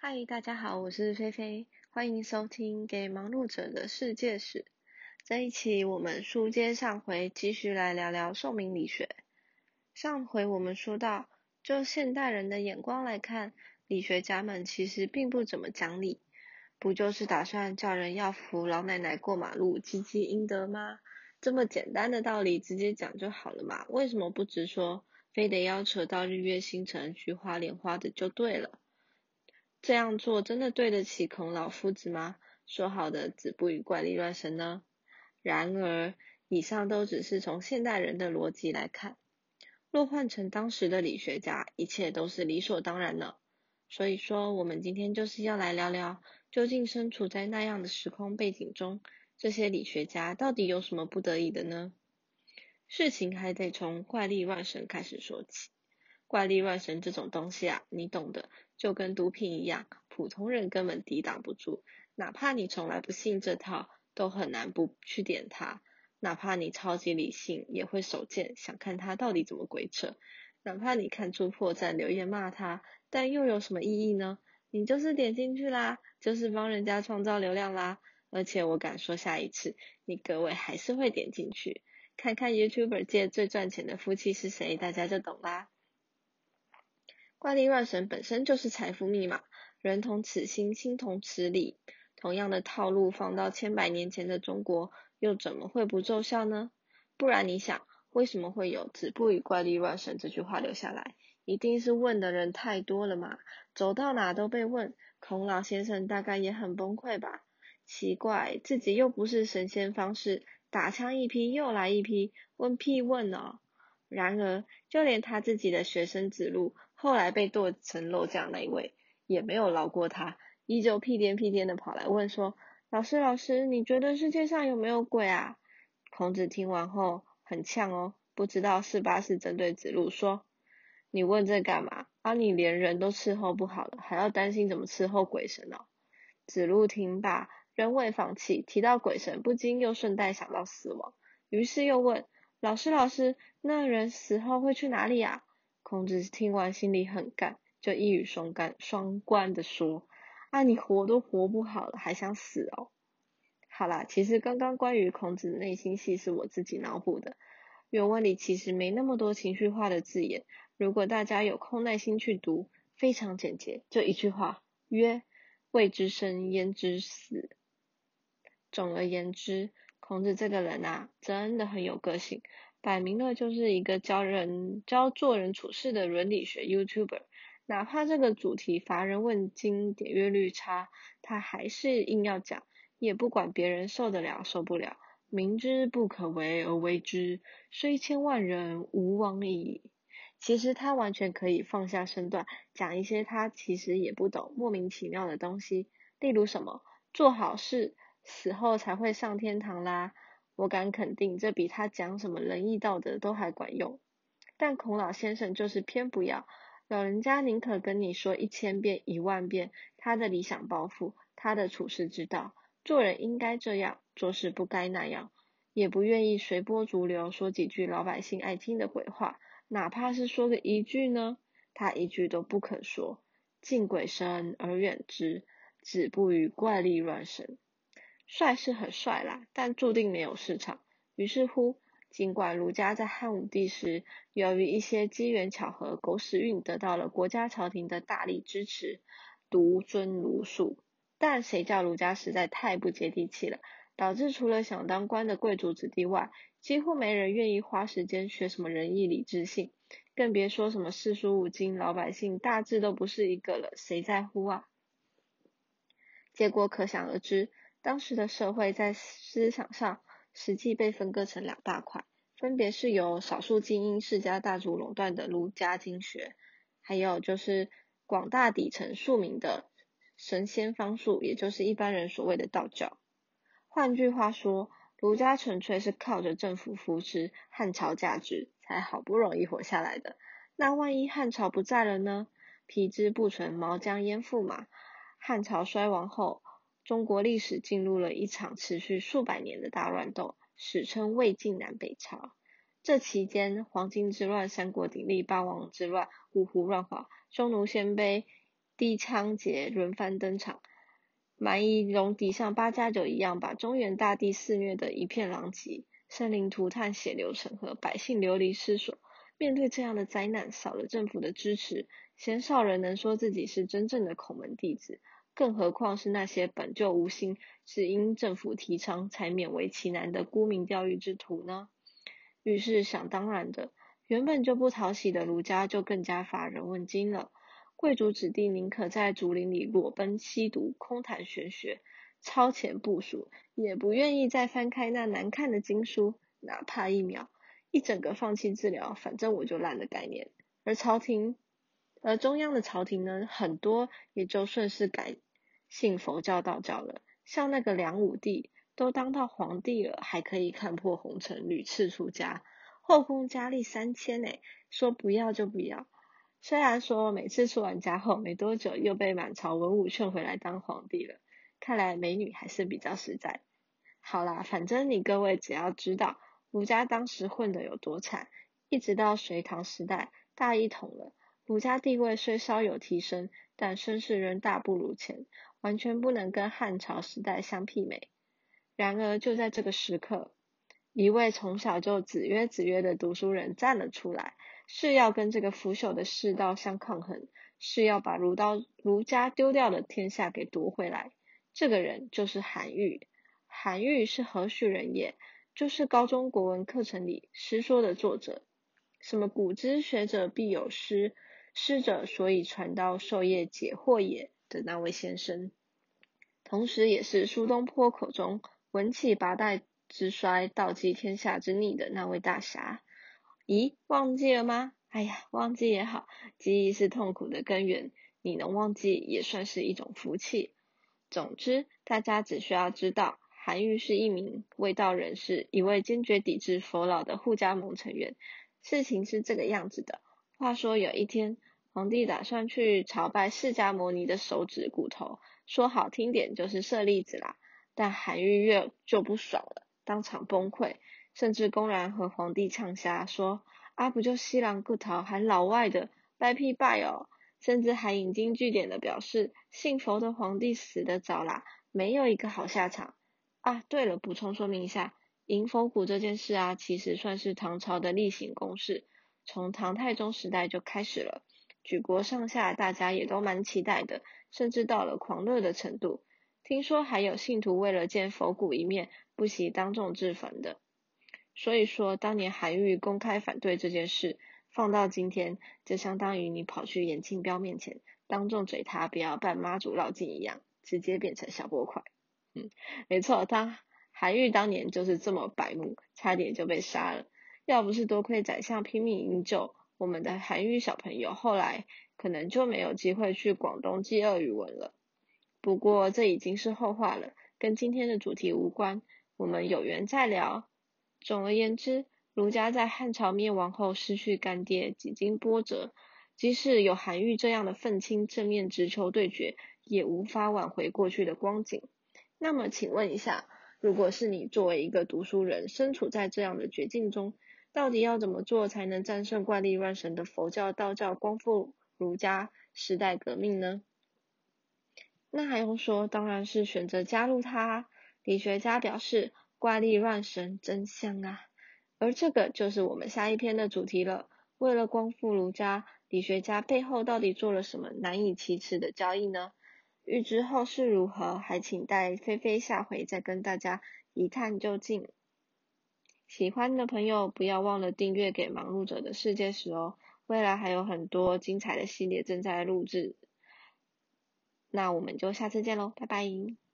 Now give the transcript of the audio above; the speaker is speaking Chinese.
嗨，大家好，我是菲菲，欢迎收听《给忙碌者的世界史》。这一期我们书接上回，继续来聊聊宋明理学。上回我们说到，就现代人的眼光来看，理学家们其实并不怎么讲理，不就是打算叫人要扶老奶奶过马路，积积阴德吗？这么简单的道理，直接讲就好了嘛？为什么不直说，非得要扯到日月星辰、菊花莲花的就对了？这样做真的对得起孔老夫子吗？说好的子不语怪力乱神呢？然而，以上都只是从现代人的逻辑来看，若换成当时的理学家，一切都是理所当然了。所以说，我们今天就是要来聊聊，究竟身处在那样的时空背景中，这些理学家到底有什么不得已的呢？事情还得从怪力乱神开始说起。怪力乱神这种东西啊，你懂的，就跟毒品一样，普通人根本抵挡不住。哪怕你从来不信这套，都很难不去点它。哪怕你超级理性，也会手贱，想看他到底怎么鬼扯。哪怕你看出破绽，留言骂他，但又有什么意义呢？你就是点进去啦，就是帮人家创造流量啦。而且我敢说，下一次你各位还是会点进去，看看 YouTuber 界最赚钱的夫妻是谁，大家就懂啦。怪力乱神本身就是财富密码，人同此心，心同此理。同样的套路放到千百年前的中国，又怎么会不奏效呢？不然你想，为什么会有“子不语怪力乱神”这句话留下来？一定是问的人太多了嘛，走到哪都被问。孔老先生大概也很崩溃吧？奇怪，自己又不是神仙方士，打枪一批又来一批，问屁问哦！然而，就连他自己的学生子路，后来被剁成肉酱那一位，也没有饶过他，依旧屁颠屁颠的跑来问说：“老师，老师，你觉得世界上有没有鬼啊？”孔子听完后很呛哦，不知道是八是针对子路说：“你问这干嘛？啊，你连人都伺候不好了，还要担心怎么伺候鬼神哦？”子路听罢，仍未放弃，提到鬼神，不禁又顺带想到死亡，于是又问。老师，老师，那人死后会去哪里啊？孔子听完心里很干，就一语双关，双关的说：“啊，你活都活不好了，还想死哦？”好啦，其实刚刚关于孔子的内心戏是我自己脑补的，原文里其实没那么多情绪化的字眼。如果大家有空耐心去读，非常简洁，就一句话：曰，未知生焉知死？总而言之。孔子这个人啊，真的很有个性，摆明了就是一个教人教做人处事的伦理学 YouTuber。哪怕这个主题乏人问津，点阅率差，他还是硬要讲，也不管别人受得了受不了。明知不可为而为之，虽千万人，吾往矣。其实他完全可以放下身段，讲一些他其实也不懂、莫名其妙的东西，例如什么做好事。死后才会上天堂啦！我敢肯定，这比他讲什么仁义道德都还管用。但孔老先生就是偏不要，老人家宁可跟你说一千遍、一万遍他的理想抱负、他的处世之道，做人应该这样，做事不该那样，也不愿意随波逐流说几句老百姓爱听的鬼话，哪怕是说个一句呢，他一句都不肯说。敬鬼神而远之，子不语怪力乱神。帅是很帅啦，但注定没有市场。于是乎，尽管儒家在汉武帝时，由于一些机缘巧合、狗屎运得到了国家朝廷的大力支持，独尊儒术，但谁叫儒家实在太不接地气了，导致除了想当官的贵族子弟外，几乎没人愿意花时间学什么仁义礼智信，更别说什么四书五经，老百姓大致都不是一个了，谁在乎啊？结果可想而知。当时的社会在思想上实际被分割成两大块，分别是由少数精英世家大族垄断的儒家经学，还有就是广大底层庶民的神仙方术，也就是一般人所谓的道教。换句话说，儒家纯粹是靠着政府扶持、汉朝价值才好不容易活下来的。那万一汉朝不在了呢？皮之不存，毛将焉附嘛？汉朝衰亡后。中国历史进入了一场持续数百年的大乱斗，史称魏晋南北朝。这期间，黄巾之乱、三国鼎立、八王之乱、五胡乱华、匈奴鲜卑帝枪节轮番登场，蛮夷戎狄像八加九一样，把中原大地肆虐得一片狼藉，生灵涂炭，血流成河，百姓流离失所。面对这样的灾难，少了政府的支持，鲜少人能说自己是真正的孔门弟子，更何况是那些本就无心，只因政府提倡才勉为其难的沽名钓誉之徒呢？于是想当然的，原本就不讨喜的儒家就更加乏人问津了。贵族子弟宁可在竹林里裸奔吸毒、空谈玄学、超前部署，也不愿意再翻开那难看的经书，哪怕一秒，一整个放弃治疗，反正我就烂的概念。而朝廷，而中央的朝廷呢，很多也就顺势改信佛教、道教了。像那个梁武帝，都当到皇帝了，还可以看破红尘，屡次出家，后宫佳丽三千诶，说不要就不要。虽然说每次出完家后没多久又被满朝文武劝回来当皇帝了，看来美女还是比较实在。好啦，反正你各位只要知道儒家当时混得有多惨，一直到隋唐时代大一统了，儒家地位虽稍有提升，但声势仍大不如前，完全不能跟汉朝时代相媲美。然而就在这个时刻，一位从小就子曰子曰的读书人站了出来。是要跟这个腐朽的世道相抗衡，是要把儒道儒家丢掉的天下给夺回来。这个人就是韩愈。韩愈是何许人也？就是高中国文课程里《师说》的作者。什么古之学者必有师，师者所以传道授业解惑也的那位先生，同时也是苏东坡口中文起八代之衰，道济天下之逆的那位大侠。咦，忘记了吗？哎呀，忘记也好，记忆是痛苦的根源，你能忘记也算是一种福气。总之，大家只需要知道，韩愈是一名卫道人士，一位坚决抵制佛老的护家盟成员。事情是这个样子的，话说有一天，皇帝打算去朝拜释迦牟尼的手指骨头，说好听点就是舍利子啦，但韩愈越就不爽了，当场崩溃。甚至公然和皇帝呛瞎，说：“啊，不就西兰骨头，还老外的，拜屁拜哦！”甚至还引经据典的表示，信佛的皇帝死得早啦，没有一个好下场。啊，对了，补充说明一下，迎佛骨这件事啊，其实算是唐朝的例行公事，从唐太宗时代就开始了，举国上下大家也都蛮期待的，甚至到了狂热的程度。听说还有信徒为了见佛骨一面，不惜当众自焚的。所以说，当年韩愈公开反对这件事，放到今天，就相当于你跑去严庆彪面前，当众嘴他不要办妈祖绕境一样，直接变成小波块。嗯，没错，他韩愈当年就是这么白目，差点就被杀了。要不是多亏宰相拼命营救，我们的韩愈小朋友后来可能就没有机会去广东记鳄鱼文了。不过这已经是后话了，跟今天的主题无关，我们有缘再聊。总而言之，儒家在汉朝灭亡后失去干爹，几经波折，即使有韩愈这样的愤青正面直球对决，也无法挽回过去的光景。那么，请问一下，如果是你作为一个读书人，身处在这样的绝境中，到底要怎么做才能战胜怪力乱神的佛教、道教，光复儒家时代革命呢？那还用说，当然是选择加入他。理学家表示。怪力乱神真香啊！而这个就是我们下一篇的主题了。为了光复儒家，理学家背后到底做了什么难以启齿的交易呢？欲知后事如何，还请待菲菲下回再跟大家一探究竟。喜欢的朋友不要忘了订阅给忙碌者的世界史哦。未来还有很多精彩的系列正在录制。那我们就下次见喽，拜拜。